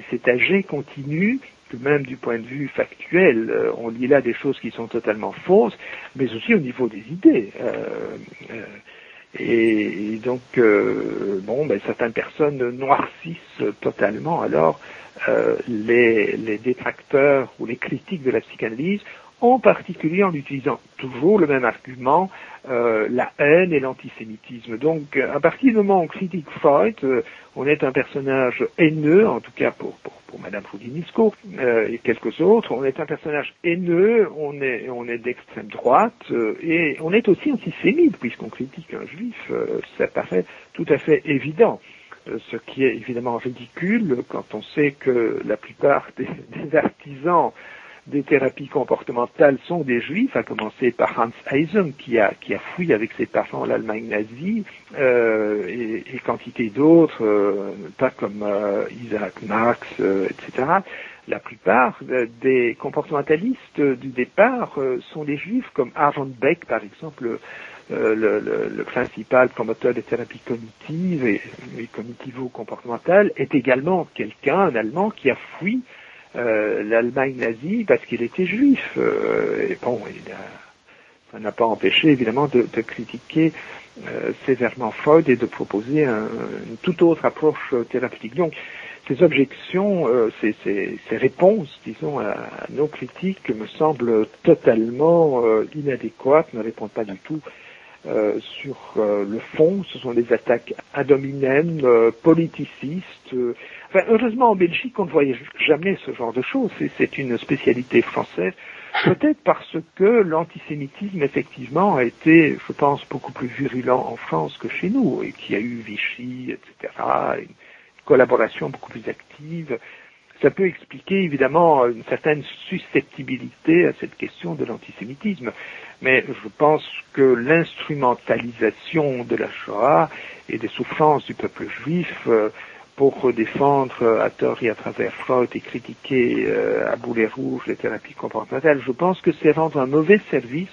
cet âgé continue, même du point de vue factuel, euh, on lit là des choses qui sont totalement fausses, mais aussi au niveau des idées. Euh, euh et, et, donc, euh, bon, ben, certaines personnes noircissent totalement. Alors les, les détracteurs ou les critiques de la psychanalyse en particulier en utilisant toujours le même argument, euh, la haine et l'antisémitisme. Donc, à partir du moment où on critique Freud, euh, on est un personnage haineux, en tout cas pour, pour, pour Madame Foudinisco euh, et quelques autres, on est un personnage haineux, on est, on est d'extrême droite, euh, et on est aussi antisémite, puisqu'on critique un juif, ça paraît tout à fait évident ce qui est évidemment ridicule quand on sait que la plupart des, des artisans des thérapies comportementales sont des juifs, à commencer par Hans Eisen qui a, qui a fui avec ses parents l'Allemagne nazie, euh, et, et, quantité d'autres, euh, pas comme euh, Isaac Marx, euh, etc. La plupart des comportementalistes du départ euh, sont des juifs, comme Aaron Beck, par exemple, le, le, le, principal promoteur des thérapies cognitives et, et cognitivo-comportementales, est également quelqu'un, un Allemand, qui a fui euh, l'Allemagne nazie parce qu'il était juif. Euh, et bon, il a, ça n'a pas empêché évidemment de, de critiquer euh, sévèrement Freud et de proposer un, une toute autre approche thérapeutique. Donc, ces objections, ces, ces, ces, réponses, disons, à, nos critiques me semblent totalement inadéquates, ne répondent pas du tout euh, sur euh, le fond, ce sont des attaques ad hominem, euh, politicistes. Enfin, heureusement, en Belgique, on ne voyait jamais ce genre de choses. C'est une spécialité française. Peut-être parce que l'antisémitisme, effectivement, a été, je pense, beaucoup plus virulent en France que chez nous, et qu'il y a eu Vichy, etc., une collaboration beaucoup plus active. Ça peut expliquer évidemment une certaine susceptibilité à cette question de l'antisémitisme, mais je pense que l'instrumentalisation de la Shoah et des souffrances du peuple juif euh, pour défendre à tort et à travers Freud et critiquer euh, à boulet rouge les thérapies comportementales, je pense que c'est rendre un mauvais service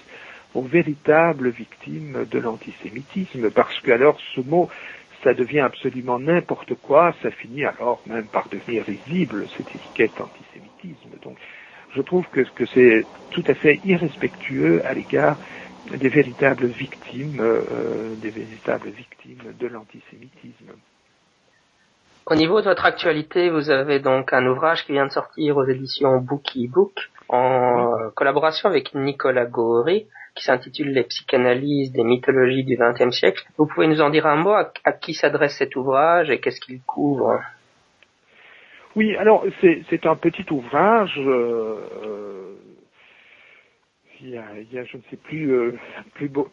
aux véritables victimes de l'antisémitisme, parce que alors ce mot ça devient absolument n'importe quoi, ça finit alors même par devenir risible, cette étiquette antisémitisme. Donc, je trouve que, que c'est tout à fait irrespectueux à l'égard des véritables victimes, euh, des véritables victimes de l'antisémitisme. Au niveau de votre actualité, vous avez donc un ouvrage qui vient de sortir aux éditions Bookie Book en collaboration avec Nicolas Goury qui s'intitule Les psychanalyses des mythologies du XXe siècle. Vous pouvez nous en dire un mot à, qui s'adresse cet ouvrage et qu'est-ce qu'il couvre? Oui, alors c'est un petit ouvrage. Euh, il, y a, je ne sais plus, euh,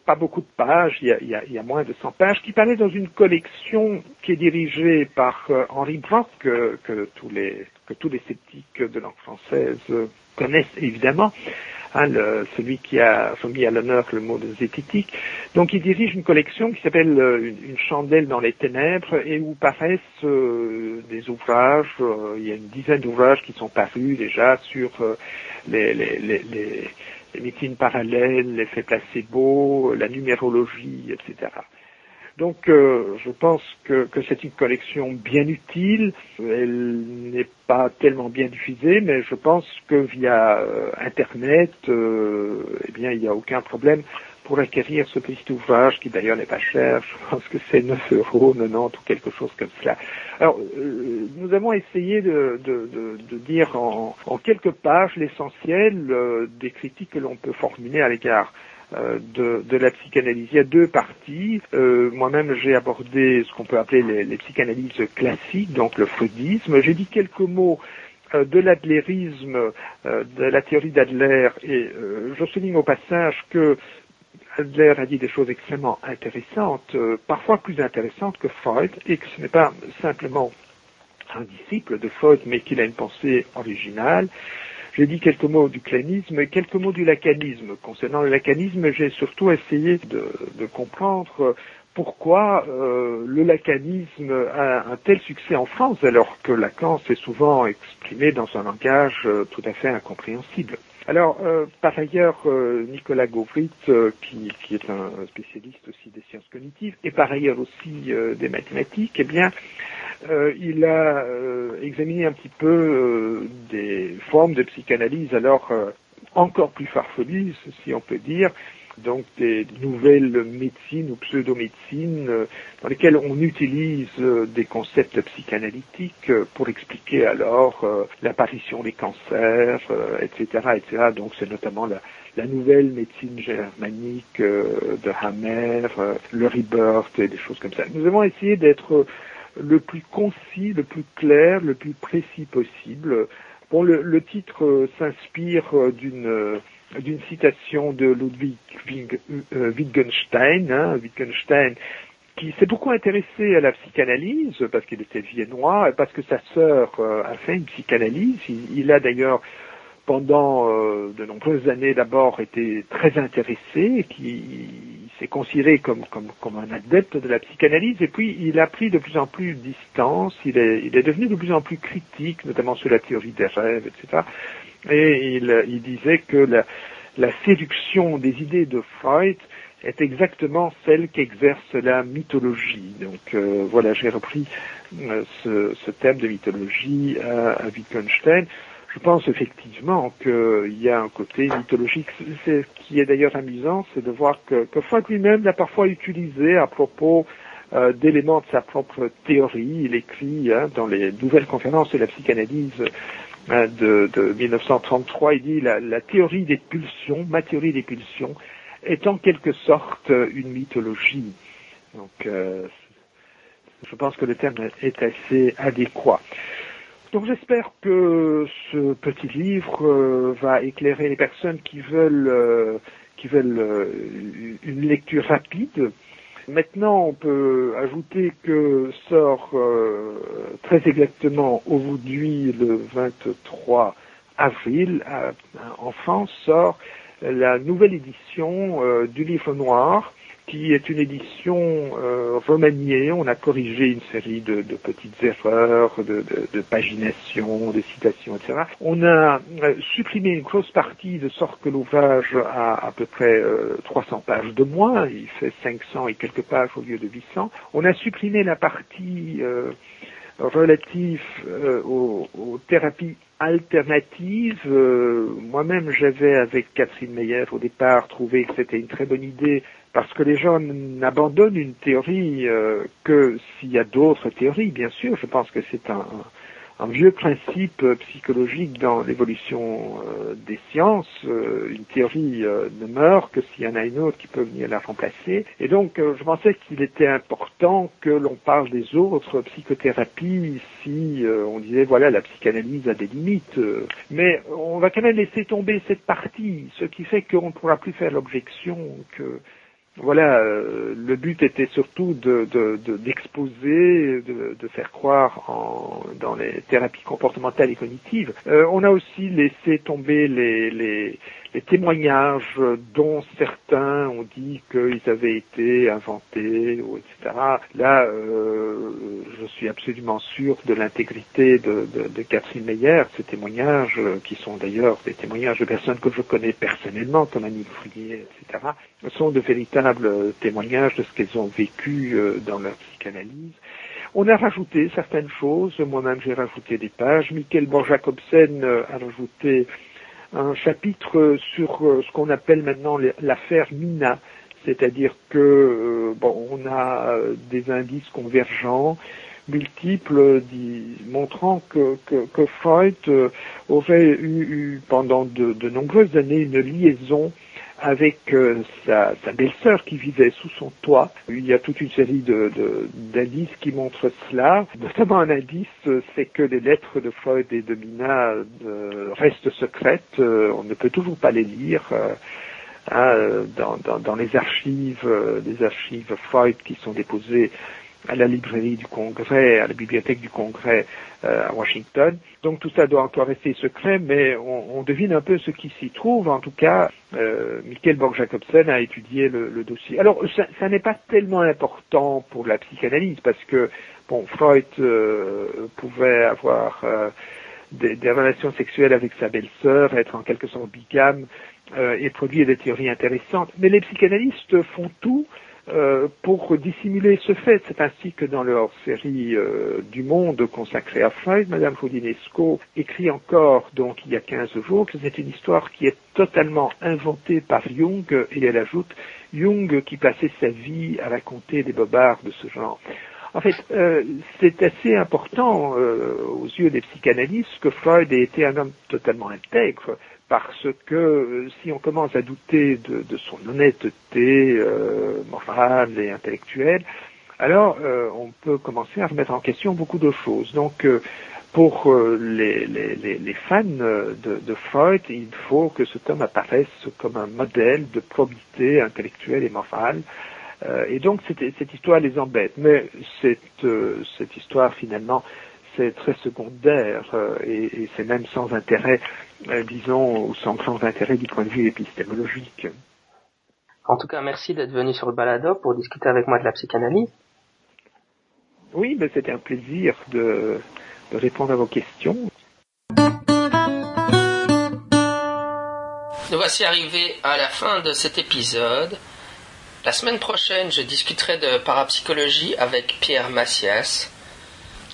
pas beaucoup de pages, il y, a, moins de 100 pages, qui paraît dans une collection qui est dirigée par euh, Henri Brock, que, tous les, sceptiques de langue française connaissent évidemment hein, celui qui a mis à l'honneur le mot de zététique. Donc il dirige une collection qui s'appelle euh, une, chandelle dans les ténèbres et où paraissent des ouvrages, il y a une dizaine d'ouvrages qui sont parus déjà sur les, les médecines parallèles, l'effet placebo, la numérologie, etc. Donc euh, je pense que, que c'est une collection bien utile. Elle n'est pas tellement bien diffusée, mais je pense que via euh, Internet, euh, eh bien il n'y a aucun problème pour acquérir ce petit ouvrage qui d'ailleurs n'est pas cher. Je pense que c'est 9 euros, 90 ou quelque chose comme cela. Alors euh, nous avons essayé de, dire en, quelques pages l'essentiel euh, des critiques que l'on peut formuler à l'égard euh, de, la psychanalyse. Il y a deux parties. Moi-même, j'ai abordé ce qu'on peut appeler les, psychanalyses classiques, donc le freudisme. J'ai dit quelques mots de l'adlérisme, de la théorie d'Adler, et je souligne au passage que Adler a dit des choses extrêmement intéressantes, parfois plus intéressantes que Freud, et que ce n'est pas simplement un disciple de Freud, mais qu'il a une pensée originale. J'ai dit quelques mots du clanisme et quelques mots du lacanisme. Concernant le lacanisme, j'ai surtout essayé de, de comprendre pourquoi euh, le lacanisme a un tel succès en France alors que Lacan s'est souvent exprimé dans un langage euh, tout à fait incompréhensible. Alors, euh, par ailleurs, euh, Nicolas Gauvrit, euh, qui, qui, est un spécialiste aussi des sciences cognitives, et par ailleurs aussi des mathématiques, eh bien, il a examiné un petit peu des formes de psychanalyse. Alors, encore plus farfelues, si on peut dire, donc des nouvelles médecines ou pseudo-médecines euh, dans lesquelles on utilise euh, des concepts psychanalytiques euh, pour expliquer alors l'apparition des cancers, etc., etc. Donc c'est notamment la, nouvelle médecine germanique de Hammer, le rebirth et des choses comme ça. Nous avons essayé d'être le plus concis, le plus clair, le plus précis possible. Bon, le titre s'inspire d'une d'une citation de Ludwig euh, Wittgenstein, hein, Wittgenstein qui s'est beaucoup intéressé à la psychanalyse parce qu'il était viennois et parce que sa sœur euh, a fait une psychanalyse. Il, a d'ailleurs pendant euh, de nombreuses années d'abord été très intéressé, qui s'est considéré comme, comme, un adepte de la psychanalyse, et puis il a pris de plus en plus distance, il est, il est devenu de plus en plus critique, notamment sur la théorie des rêves, etc et il, disait que la, séduction des idées de Freud est exactement celle qu'exerce la mythologie. Donc euh, voilà, j'ai repris euh, ce, thème de mythologie à, Wittgenstein. Je pense effectivement qu'il y a un côté mythologique. Ce qui est d'ailleurs amusant, c'est de voir que, Freud lui-même l'a parfois utilisé à propos euh, d'éléments de sa propre théorie. Il écrit hein, dans les nouvelles conférences de la psychanalyse de, de 1933, il dit la, la théorie des pulsions, ma théorie des pulsions, est en quelque sorte une mythologie. Donc, euh, je pense que le terme est assez adéquat. Donc j'espère que ce petit livre euh, va éclairer les personnes qui veulent, euh, qui veulent une lecture rapide Maintenant, on peut ajouter que sort euh, très exactement aujourd'hui le 23 avril en France sort la nouvelle édition euh, du livre noir qui est une édition euh, remaniée. On a corrigé une série de, petites erreurs, de, de, pagination, de citations, etc. On a euh, supprimé une grosse partie de sorte que l'ouvrage a à peu près 300 euh, pages de moins. Il fait 500 et quelques pages au lieu de 800. On a supprimé la partie relative aux, thérapies alternatives. Moi-même, j'avais avec Catherine Meyer au départ trouvé que c'était une très bonne idée parce que les gens n'abandonnent une théorie euh, que s'il y a d'autres théories, bien sûr. Je pense que c'est un, vieux principe psychologique dans l'évolution euh, des sciences. Euh, une théorie ne meurt que s'il y en a une autre qui peut venir la remplacer. Et donc, je pensais qu'il était important que l'on parle des autres psychothérapies si on disait, voilà, la psychanalyse a des limites. mais on va quand même laisser tomber cette partie, ce qui fait qu'on ne pourra plus faire l'objection que voilà, euh, le but était surtout d'exposer, de, de, faire croire en, dans les thérapies comportementales et cognitives. Euh, on a aussi laissé tomber les, les, les témoignages dont certains ont dit qu'ils avaient été inventés, etc. Là, euh, je suis absolument sûr de l'intégrité de, de, de, Catherine Meyer. Ces témoignages, euh, qui sont d'ailleurs des témoignages de personnes que je connais personnellement, comme Annie Fouillet, etc., sont de véritables témoignages de ce qu'elles ont vécu euh, dans leur psychanalyse. On a rajouté certaines choses, moi-même j'ai rajouté des pages, Michael Borjacobsen a rajouté un chapitre sur euh, ce qu'on appelle maintenant l'affaire Mina, c'est-à-dire que euh, bon, on a euh, des indices convergents multiples montrant que, Freud aurait eu, pendant de, nombreuses années une liaison avec euh, sa, belle-sœur qui vivait sous son toit. Il y a toute une série d'indices qui montrent cela. Notamment un indice, c'est que les lettres de Freud et de Mina euh, restent secrètes. Euh, on ne peut toujours pas les lire. Hein, dans, dans, les archives, les archives Freud qui sont déposées à la librairie du Congrès, à la bibliothèque du Congrès euh, à Washington. Donc tout ça doit encore rester secret, mais on, devine un peu ce qui s'y trouve. En tout cas, euh, Michael Borg-Jacobsen a étudié le, dossier. Alors ça, n'est pas tellement important pour la psychanalyse parce que bon, Freud euh, pouvait avoir euh, des, des, relations sexuelles avec sa belle-sœur, être en quelque sorte bigame et produire des théories intéressantes. Mais les psychanalystes font tout Euh, pour dissimuler ce fait, c'est ainsi que dans leur série euh, du Monde consacrée à Freud, Madame Faudinesco écrit encore, donc il y a 15 jours, que c'est une histoire qui est totalement inventée par Jung, et elle ajoute Jung qui passait sa vie à raconter des bobards de ce genre. En fait, euh, c'est assez important aux yeux des psychanalystes que Freud ait été un homme totalement intègre, parce que euh, si on commence à douter de, son honnêteté euh, morale et intellectuelle, alors euh, on peut commencer à remettre en question beaucoup de choses. Donc pour les, fans de, Freud, il faut que cet homme apparaisse comme un modèle de probité intellectuelle et morale. et donc cette, histoire les embête. Mais cette histoire finalement c'est très secondaire euh, et, c'est même sans intérêt, euh, disons, ou sans, sans intérêt du point de vue épistémologique. En tout cas, merci d'être venu sur le balado pour discuter avec moi de la psychanalyse. Oui, mais c'était un plaisir de, de répondre à vos questions. Nous voici arrivés à la fin de cet épisode. La semaine prochaine, je discuterai de parapsychologie avec Pierre Massias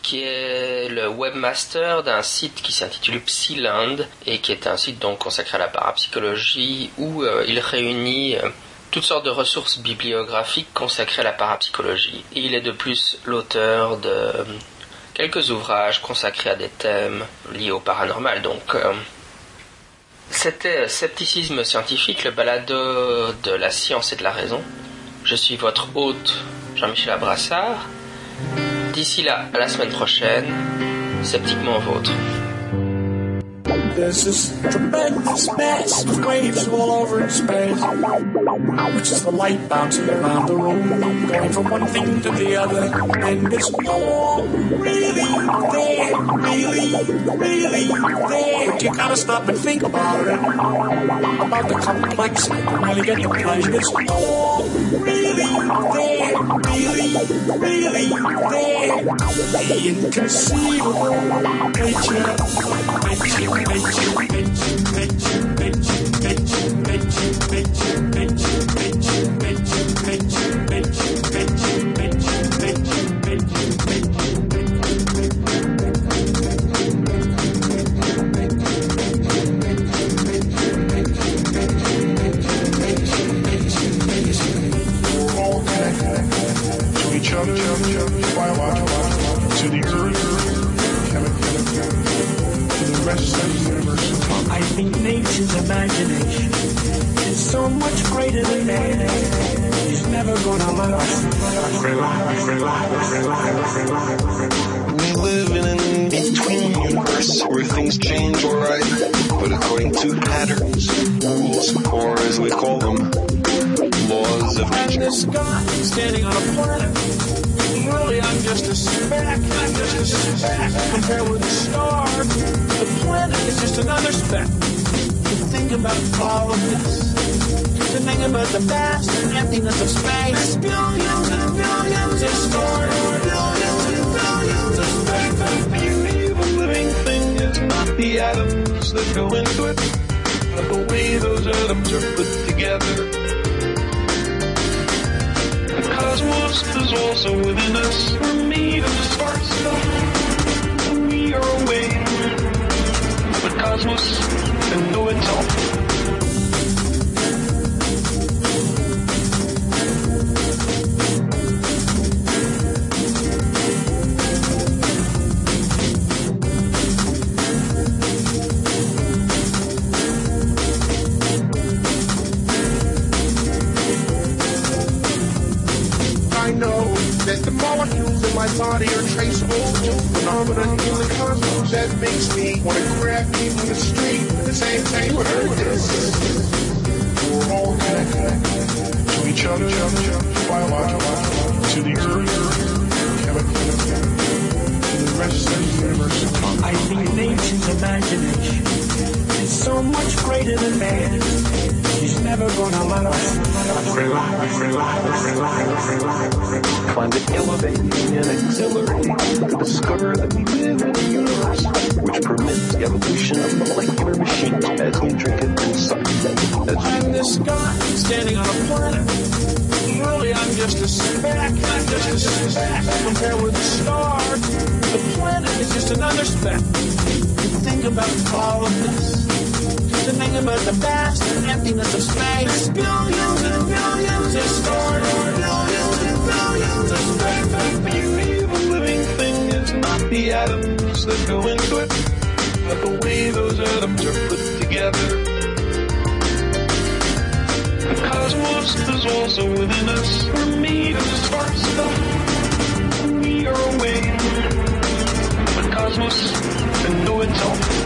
qui est le webmaster d'un site qui s'intitule Psyland et qui est un site donc consacré à la parapsychologie où euh, il réunit euh, toutes sortes de ressources bibliographiques consacrées à la parapsychologie. Il est de plus l'auteur de euh, quelques ouvrages consacrés à des thèmes liés au paranormal. Donc c'était Scepticisme scientifique, le balado de la science et de la raison. Je suis votre hôte Jean-Michel Abrassard. D'ici là, à la semaine prochaine, sceptiquement vôtre. There's this tremendous mass of waves all over space, which is the light bouncing around the room, going from one thing to the other, and it's all really there, really, really there. But you gotta stop and think about it, about the complexity, to really get the pleasure. It's all really there, really, really there. The inconceivable nature, nature, nature. Thank you. Think nature's imagination is so much greater than man. It's never gonna last. We live in an in-between universe where things change alright, but according to patterns, rules, or as we call them, laws of nature. This guy standing on a planet really I'm just a speck, I'm just a speck compared with the star. The planet is just another speck. To think about all of this, to think about the vast emptiness of space, billions and billions of stars, billions and billions of specks. The beauty of a living thing is not the atoms that go into it, but the way those atoms are put together The cosmos is also within us. We're made of sparks and know itself. body biologically, to the earth, chemically, to the rest of the universe. I imagination so much greater than man. She's never gonna let us Find it elevating and exhilarating to discover that we live in a universe which permits the evolution of molecular machines as intricate and subtle as I'm this guy standing on a planet. Really, I'm just a speck. I'm just a speck compared with the star. The planet is just another speck. Think about all of this. To think about the vast emptiness of space. Billions and billions of stars. Billions and billions of space. Of a living thing is not the atoms that go into it, but the way those atoms are put together. The cosmos is also within us. We're made of spark stuff. We are away. The cosmos can know itself.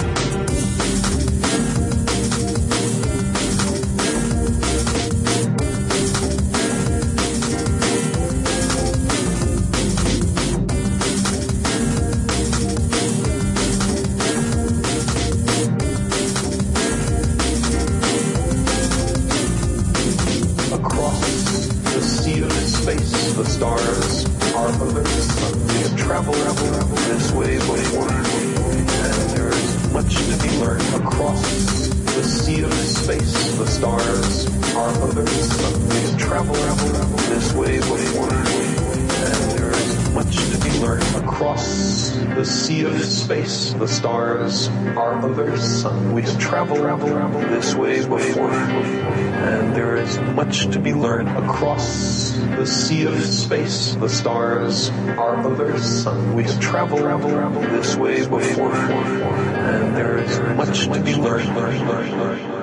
We have traveled this way before, and there is much to be learned. Across the sea of space, the stars are others. We have traveled this way before, and there is much to be learned.